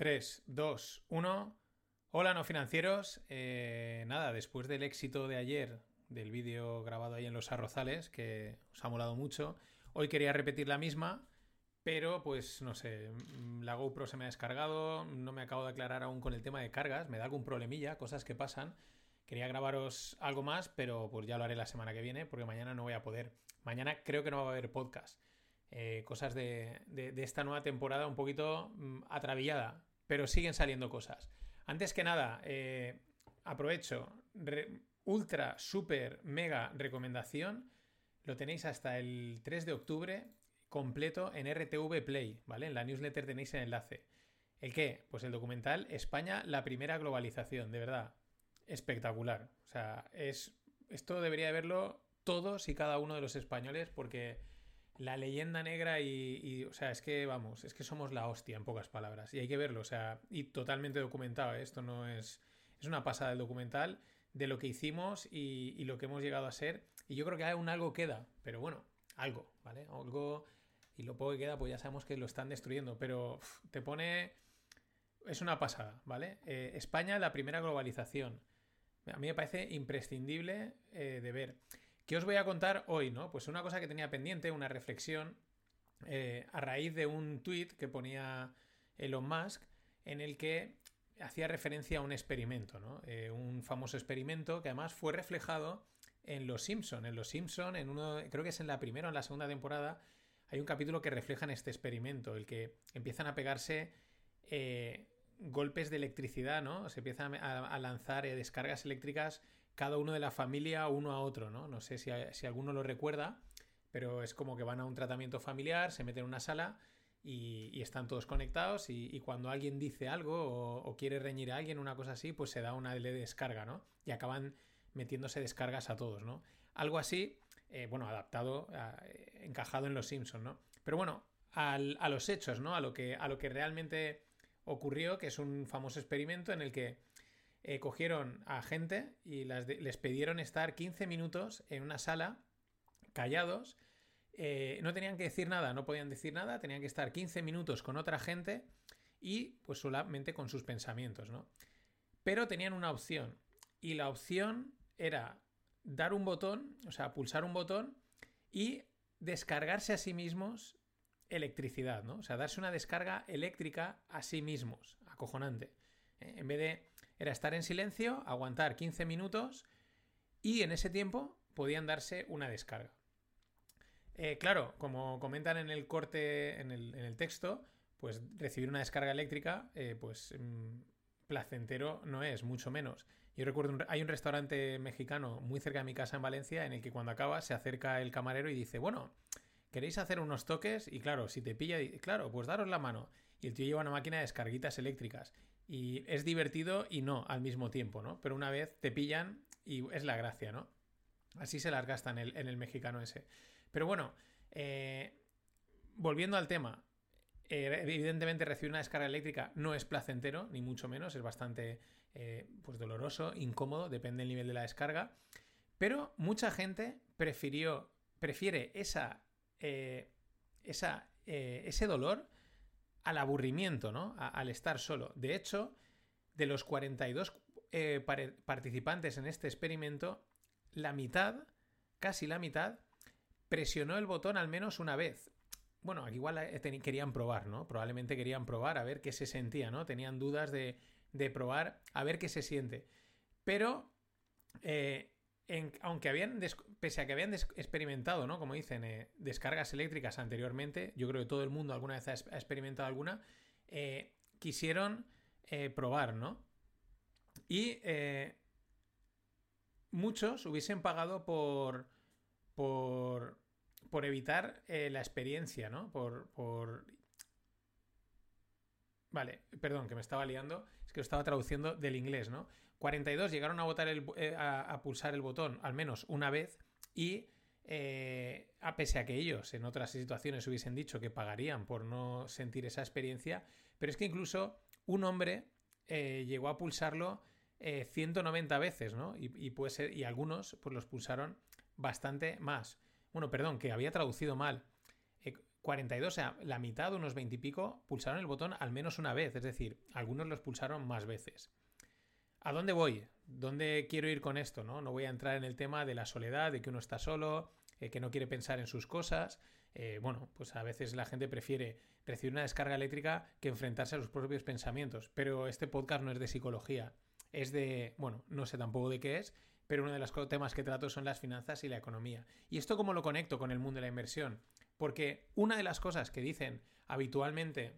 3, 2, 1. Hola, no financieros. Eh, nada, después del éxito de ayer del vídeo grabado ahí en Los Arrozales, que os ha molado mucho, hoy quería repetir la misma, pero pues no sé, mm, la GoPro se me ha descargado, no me acabo de aclarar aún con el tema de cargas, me da algún problemilla, cosas que pasan. Quería grabaros algo más, pero pues ya lo haré la semana que viene, porque mañana no voy a poder. Mañana creo que no va a haber podcast. Eh, cosas de, de, esta nueva temporada un poquito mm, atravillada pero siguen saliendo cosas. Antes que nada, eh, aprovecho, ultra, super, mega recomendación, lo tenéis hasta el 3 de octubre completo en RTV Play, ¿vale? En la newsletter tenéis el enlace. ¿El qué? Pues el documental España, la primera globalización, de verdad, espectacular. O sea, es, esto debería verlo todos y cada uno de los españoles porque la leyenda negra y, o sea, es que vamos, es que somos la hostia en pocas palabras y hay que verlo, o sea, y totalmente documentado, ¿eh? esto no es, es una pasada del documental de lo que hicimos y, lo que hemos llegado a ser y yo creo que aún algo queda, pero bueno, algo, ¿vale? Algo y lo poco que queda pues ya sabemos que lo están destruyendo, pero te pone, es una pasada, ¿vale? Eh, España, la primera globalización, a mí me parece imprescindible eh, de ver. ¿Qué os voy a contar hoy, no? Pues una cosa que tenía pendiente, una reflexión, eh, a raíz de un tweet que ponía Elon Musk, en el que hacía referencia a un experimento, ¿no? Eh, un famoso experimento que además fue reflejado en Los Simpson. En Los Simpson, en uno, creo que es en la primera o en la segunda temporada, hay un capítulo que refleja en este experimento, el que empiezan a pegarse eh, golpes de electricidad, ¿no? Se empiezan a, lanzar descargas eléctricas cada uno de la familia uno a otro, ¿no? No sé si, alguno lo recuerda, pero es como que van a un tratamiento familiar, se meten en una sala y, están todos conectados y, cuando alguien dice algo o, quiere reñir a alguien, una cosa así, pues se da una de descarga, ¿no? Y acaban metiéndose descargas a todos, ¿no? Algo así, eh, bueno, adaptado, encajado en los Simpsons, ¿no? Pero bueno, a los hechos, ¿no? A lo, que, a lo que realmente ocurrió, que es un famoso experimento en el que eh, cogieron a gente y les pidieron estar 15 minutos en una sala callados. Eh, no tenían que decir nada, no podían decir nada, tenían que estar 15 minutos con otra gente y pues solamente con sus pensamientos, ¿no? Pero tenían una opción y la opción era dar un botón, o sea, pulsar un botón y descargarse a sí mismos electricidad, ¿no? O sea, darse una descarga eléctrica a sí mismos, acojonante. Eh, en vez de era estar en silencio, aguantar 15 minutos y en ese tiempo podían darse una descarga. Eh, claro, como comentan en el corte, en el, texto, pues recibir una descarga eléctrica, eh, pues mm, placentero no es, mucho menos. Yo recuerdo, hay un restaurante mexicano muy cerca de mi casa en Valencia en el que cuando acaba se acerca el camarero y dice, bueno, ¿queréis hacer unos toques? Y claro, si te pilla, claro, pues daros la mano. Y el tío lleva una máquina de descarguitas eléctricas. Y es divertido y no al mismo tiempo, ¿no? Pero una vez te pillan y es la gracia, ¿no? Así se las gasta en el, mexicano ese. Pero bueno, eh, volviendo al tema, eh, evidentemente recibir una descarga eléctrica no es placentero, ni mucho menos, es bastante eh, pues doloroso, incómodo, depende del nivel de la descarga. Pero mucha gente prefirió, prefiere esa, esa ese dolor al aburrimiento, ¿no? al estar solo. De hecho, de los 42 eh, participantes en este experimento, la mitad, casi la mitad, presionó el botón al menos una vez. Bueno, igual eh, querían probar, ¿no? Probablemente querían probar a ver qué se sentía, ¿no? Tenían dudas de, de probar a ver qué se siente. Pero eh, aunque habían, pese a que habían experimentado, ¿no? Como dicen, eh, descargas eléctricas anteriormente, yo creo que todo el mundo alguna vez ha, experimentado alguna, eh, quisieron eh, probar, ¿no? Y muchos hubiesen pagado por, por, por evitar la experiencia, ¿no? Por, por Vale, perdón, que me estaba liando, es que lo estaba traduciendo del inglés, ¿no? 42 llegaron a, votar el, eh, a, pulsar el botón al menos una vez y eh, a pese a que ellos en otras situaciones hubiesen dicho que pagarían por no sentir esa experiencia, pero es que incluso un hombre eh, llegó a pulsarlo 190 veces, ¿no? Y, y, puede ser, y algunos pues los pulsaron bastante más. Bueno, perdón, que había traducido mal. 42, o sea, la mitad, unos 20 y pico, pulsaron el botón al menos una vez, es decir, algunos los pulsaron más veces. ¿A dónde voy? ¿Dónde quiero ir con esto? No, no voy a entrar en el tema de la soledad, de que uno está solo, eh, que no quiere pensar en sus cosas. Eh, bueno, pues a veces la gente prefiere recibir una descarga eléctrica que enfrentarse a sus propios pensamientos. Pero este podcast no es de psicología, es de, bueno, no sé tampoco de qué es, pero uno de los temas que trato son las finanzas y la economía. ¿Y esto cómo lo conecto con el mundo de la inversión? Porque una de las cosas que dicen habitualmente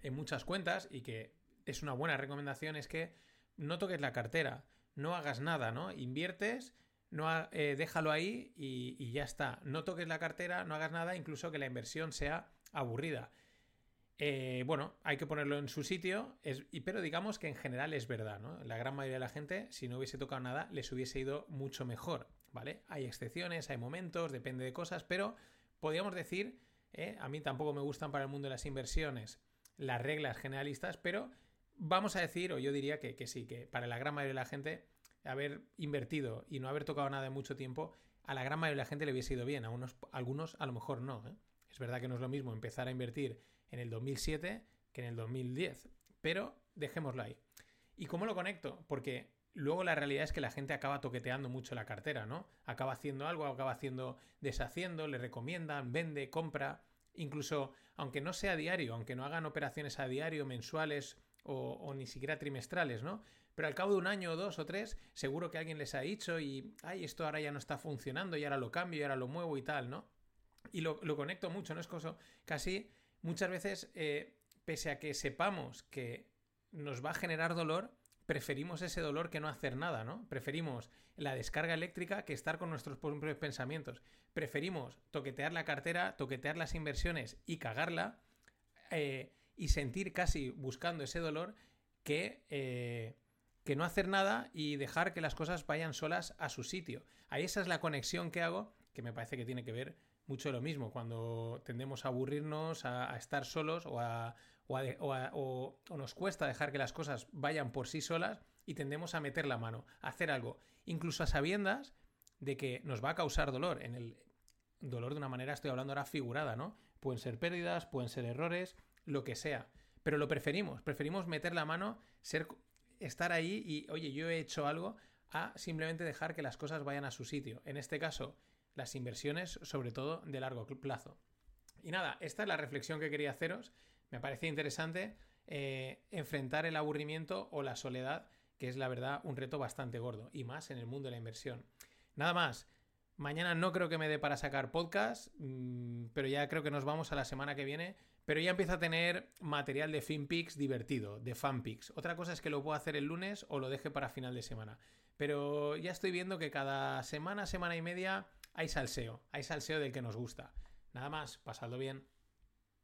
en muchas cuentas y que es una buena recomendación es que no toques la cartera, no hagas nada, ¿no? Inviertes, no eh, déjalo ahí y, ya está. No toques la cartera, no hagas nada, incluso que la inversión sea aburrida. Eh, bueno, hay que ponerlo en su sitio, pero digamos que en general es verdad, ¿no? La gran mayoría de la gente, si no hubiese tocado nada, les hubiese ido mucho mejor, ¿vale? Hay excepciones, hay momentos, depende de cosas, pero podríamos decir, eh, a mí tampoco me gustan para el mundo de las inversiones las reglas generalistas, pero vamos a decir, o yo diría que, sí, que para la gran mayoría de la gente, haber invertido y no haber tocado nada en mucho tiempo, a la gran mayoría de la gente le hubiese ido bien, a, unos, algunos a lo mejor no. ¿eh? Es verdad que no es lo mismo empezar a invertir en el 2007 que en el 2010, pero dejémoslo ahí. ¿Y cómo lo conecto? Porque Luego la realidad es que la gente acaba toqueteando mucho la cartera, ¿no? Acaba haciendo algo, acaba haciendo deshaciendo, le recomiendan, vende, compra. Incluso, aunque no sea diario, aunque no hagan operaciones a diario, mensuales o, ni siquiera trimestrales, ¿no? Pero al cabo de un año o dos o tres, seguro que alguien les ha dicho y, ay, esto ahora ya no está funcionando y ahora lo cambio y ahora lo muevo y tal, ¿no? Y lo, conecto mucho, ¿no? Es cosa, casi muchas veces, eh, pese a que sepamos que nos va a generar dolor, preferimos ese dolor que no hacer nada, ¿no? Preferimos la descarga eléctrica que estar con nuestros propios pensamientos. Preferimos toquetear la cartera, toquetear las inversiones y cagarla eh, y sentir casi buscando ese dolor que, eh, que no hacer nada y dejar que las cosas vayan solas a su sitio. Ahí esa es la conexión que hago, que me parece que tiene que ver mucho lo mismo, cuando tendemos a aburrirnos, a estar solos o a o, nos cuesta dejar que las cosas vayan por sí solas y tendemos a meter la mano, a hacer algo, incluso a sabiendas de que nos va a causar dolor. En el dolor de una manera estoy hablando ahora figurada, ¿no? Pueden ser pérdidas, pueden ser errores, lo que sea. Pero lo preferimos, preferimos meter la mano, ser, estar ahí y, oye, yo he hecho algo, a simplemente dejar que las cosas vayan a su sitio. En este caso, las inversiones, sobre todo de largo plazo. Y nada, esta es la reflexión que quería haceros me parecía interesante eh, enfrentar el aburrimiento o la soledad, que es la verdad un reto bastante gordo, y más en el mundo de la inversión. Nada más. Mañana no creo que me dé para sacar podcast, mm, pero ya creo que nos vamos a la semana que viene. Pero ya empiezo a tener material de FinPix divertido, de FanPix. Otra cosa es que lo puedo hacer el lunes o lo deje para final de semana. Pero ya estoy viendo que cada semana, semana y media hay salseo. Hay salseo del que nos gusta. Nada más, pasadlo bien.